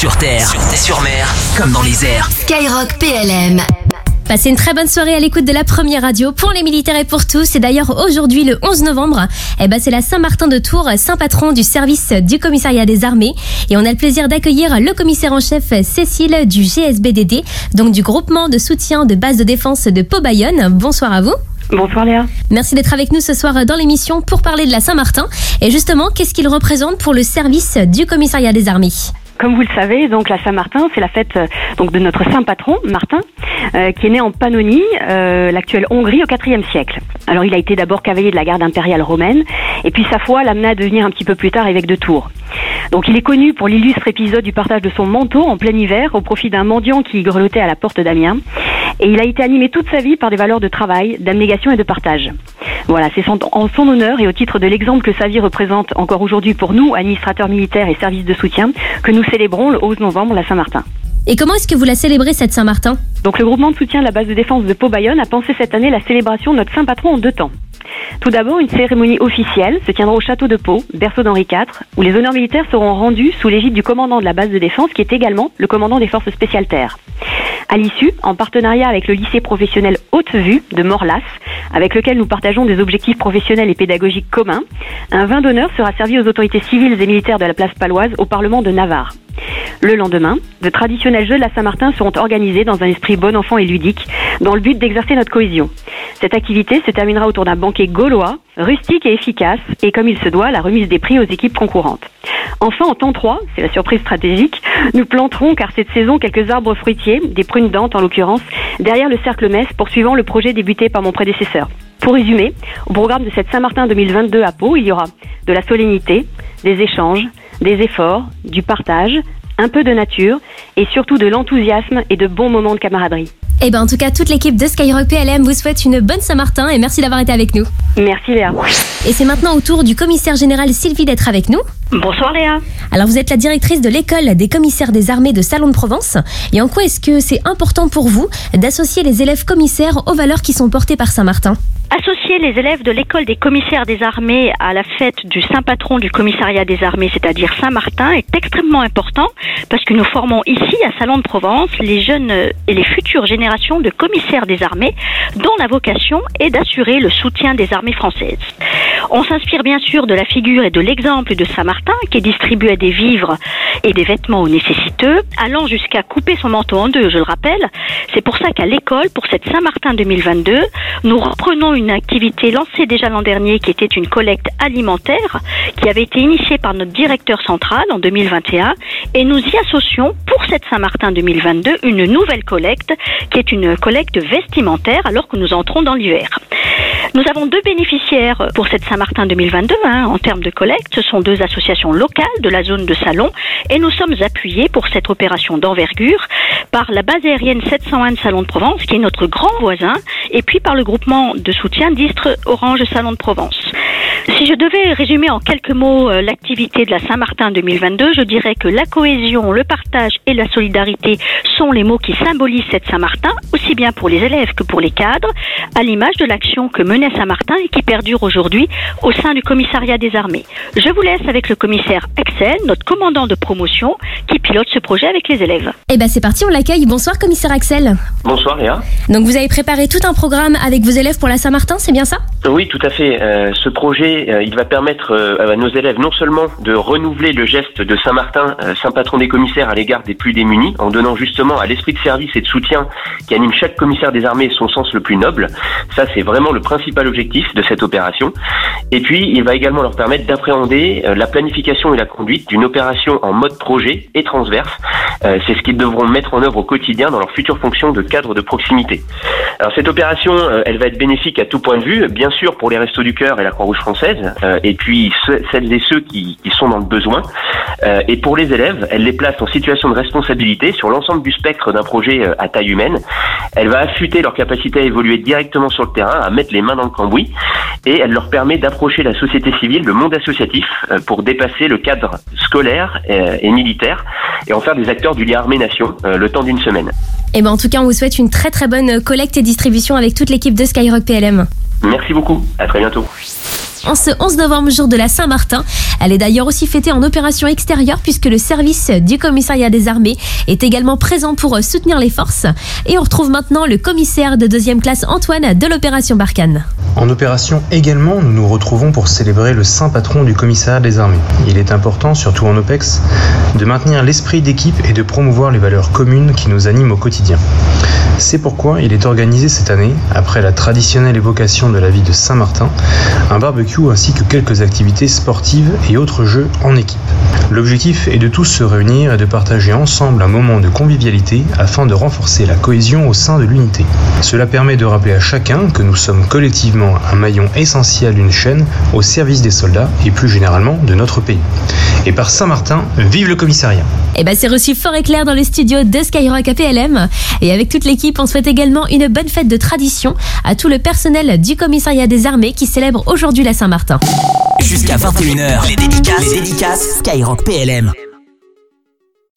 Sur terre, sur, mer, comme dans les airs. Skyrock PLM. Passez une très bonne soirée à l'écoute de la première radio pour les militaires et pour tous. Et d'ailleurs, aujourd'hui, le 11 novembre, eh ben, c'est la Saint-Martin de Tours, saint patron du service du commissariat des armées. Et on a le plaisir d'accueillir le commissaire en chef Cécile du GSBDD, donc du groupement de soutien de base de défense de Pau-Bayonne. Bonsoir à vous. Bonsoir Léa. Merci d'être avec nous ce soir dans l'émission pour parler de la Saint-Martin. Et justement, qu'est-ce qu'il représente pour le service du commissariat des armées? Comme vous le savez, donc la Saint-Martin, c'est la fête euh, donc de notre saint patron Martin, euh, qui est né en Pannonie, euh, l'actuelle Hongrie, au IVe siècle. Alors il a été d'abord cavalier de la garde impériale romaine, et puis sa foi l'amena à devenir un petit peu plus tard évêque de Tours. Donc il est connu pour l'illustre épisode du partage de son manteau en plein hiver au profit d'un mendiant qui grelottait à la porte d'Amiens. Et il a été animé toute sa vie par des valeurs de travail, d'abnégation et de partage. Voilà, c'est en son honneur et au titre de l'exemple que sa vie représente encore aujourd'hui pour nous, administrateurs militaires et services de soutien, que nous célébrons le 11 novembre la Saint-Martin. Et comment est-ce que vous la célébrez cette Saint-Martin? Donc le groupement de soutien de la base de défense de Pau-Bayonne a pensé cette année la célébration de notre saint patron en deux temps. Tout d'abord, une cérémonie officielle se tiendra au château de Pau, berceau d'Henri IV, où les honneurs militaires seront rendus sous l'égide du commandant de la base de défense, qui est également le commandant des forces spéciales terres. À l'issue, en partenariat avec le lycée professionnel Haute-Vue de Morlas, avec lequel nous partageons des objectifs professionnels et pédagogiques communs, un vin d'honneur sera servi aux autorités civiles et militaires de la place paloise au Parlement de Navarre. Le lendemain, de traditionnels jeux de la Saint-Martin seront organisés dans un esprit bon enfant et ludique, dans le but d'exercer notre cohésion. Cette activité se terminera autour d'un banquet gaulois, rustique et efficace, et comme il se doit, la remise des prix aux équipes concurrentes. Enfin, en temps 3, c'est la surprise stratégique, nous planterons, car cette saison, quelques arbres fruitiers, des prunes dentes en l'occurrence, derrière le cercle Metz, poursuivant le projet débuté par mon prédécesseur. Pour résumer, au programme de cette Saint-Martin 2022 à Pau, il y aura de la solennité, des échanges, des efforts, du partage, un peu de nature et surtout de l'enthousiasme et de bons moments de camaraderie. Eh ben en tout cas, toute l'équipe de Skyrock PLM vous souhaite une bonne Saint-Martin et merci d'avoir été avec nous. Merci Léa. Et c'est maintenant au tour du commissaire général Sylvie d'être avec nous. Bonsoir Léa. Alors vous êtes la directrice de l'école des commissaires des armées de Salon de Provence. Et en quoi est-ce que c'est important pour vous d'associer les élèves commissaires aux valeurs qui sont portées par Saint-Martin? Associer les élèves de l'école des commissaires des armées à la fête du saint patron du commissariat des armées, c'est-à-dire Saint-Martin, est extrêmement important parce que nous formons ici, à Salon de Provence, les jeunes et les futures générations de commissaires des armées dont la vocation est d'assurer le soutien des armées françaises. On s'inspire bien sûr de la figure et de l'exemple de Saint-Martin qui distribuait des vivres et des vêtements aux nécessiteux, allant jusqu'à couper son manteau en deux, je le rappelle. C'est pour ça qu'à l'école, pour cette Saint-Martin 2022, nous reprenons une activité lancée déjà l'an dernier qui était une collecte alimentaire qui avait été initiée par notre directeur central en 2021 et nous y associons pour cette Saint-Martin 2022 une nouvelle collecte qui est une collecte vestimentaire alors que nous entrons dans l'hiver. Nous avons deux bénéficiaires pour cette Saint-Martin 2022 hein, en termes de collecte. Ce sont deux associations locales de la zone de Salon et nous sommes appuyés pour cette opération d'envergure par la base aérienne 701 de Salon de Provence qui est notre grand voisin et puis par le groupement de soutien d'Istre Orange Salon de Provence. Si je devais résumer en quelques mots euh, l'activité de la Saint-Martin 2022, je dirais que la cohésion, le partage et la solidarité sont les mots qui symbolisent cette Saint-Martin, aussi bien pour les élèves que pour les cadres, à l'image de l'action que menait Saint-Martin et qui perdure aujourd'hui au sein du commissariat des armées. Je vous laisse avec le commissaire Axel, notre commandant de promotion, qui pilote ce projet avec les élèves. Eh ben c'est parti, on l'accueille. Bonsoir commissaire Axel. Bonsoir Léa. Donc vous avez préparé tout un programme avec vos élèves pour la Saint-Martin, c'est bien ça? Oui, tout à fait. Euh, ce projet, euh, il va permettre euh, à nos élèves non seulement de renouveler le geste de Saint-Martin, saint patron des commissaires à l'égard des plus démunis, en donnant justement à l'esprit de service et de soutien qui anime chaque commissaire des armées son sens le plus noble. Ça, c'est vraiment le principal objectif de cette opération. Et puis, il va également leur permettre d'appréhender la planification et la conduite d'une opération en mode projet et transverse. c'est ce qu'ils devront mettre en œuvre au quotidien dans leur future fonction de cadre de proximité. Alors cette opération, elle va être bénéfique à tout point de vue, bien sûr pour les Restos du Cœur et la Croix-Rouge française, euh, et puis celles et ceux qui, sont dans le besoin. Euh, et pour les élèves, elle les place en situation de responsabilité sur l'ensemble du spectre d'un projet euh, à taille humaine. Elle va affûter leur capacité à évoluer directement sur le terrain, à mettre les mains dans le cambouis, et elle leur permet d'approcher la société civile, le monde associatif, pour dépasser le cadre scolaire et militaire, et en faire des acteurs du lien armée-nation le temps d'une semaine. Et eh ben en tout cas, on vous souhaite une très très bonne collecte et distribution avec toute l'équipe de Skyrock PLM. Merci beaucoup. À très bientôt. En ce 11 novembre, jour de la Saint-Martin. Elle est d'ailleurs aussi fêtée en opération extérieure puisque le service du commissariat des armées est également présent pour soutenir les forces. Et on retrouve maintenant le commissaire de deuxième classe Antoine de l'opération Barkhane. En opération également, nous nous retrouvons pour célébrer le saint patron du commissariat des armées. Il est important, surtout en OPEX, de maintenir l'esprit d'équipe et de promouvoir les valeurs communes qui nous animent au quotidien. C'est pourquoi il est organisé cette année, après la traditionnelle évocation de la vie de Saint-Martin, un barbecue ainsi que quelques activités sportives et autres jeux en équipe. L'objectif est de tous se réunir et de partager ensemble un moment de convivialité afin de renforcer la cohésion au sein de l'unité. Cela permet de rappeler à chacun que nous sommes collectivement un maillon essentiel d'une chaîne au service des soldats et plus généralement de notre pays. Et par Saint-Martin, vive le commissariat Eh ben c'est reçu fort et clair dans le studio de Skyrock APLM. Et avec toute l'équipe, on souhaite également une bonne fête de tradition à tout le personnel du commissariat des armées qui célèbre aujourd'hui la Saint-Martin. Jusqu'à 21h, les dédicaces, les dédicaces. Skyrock PLM.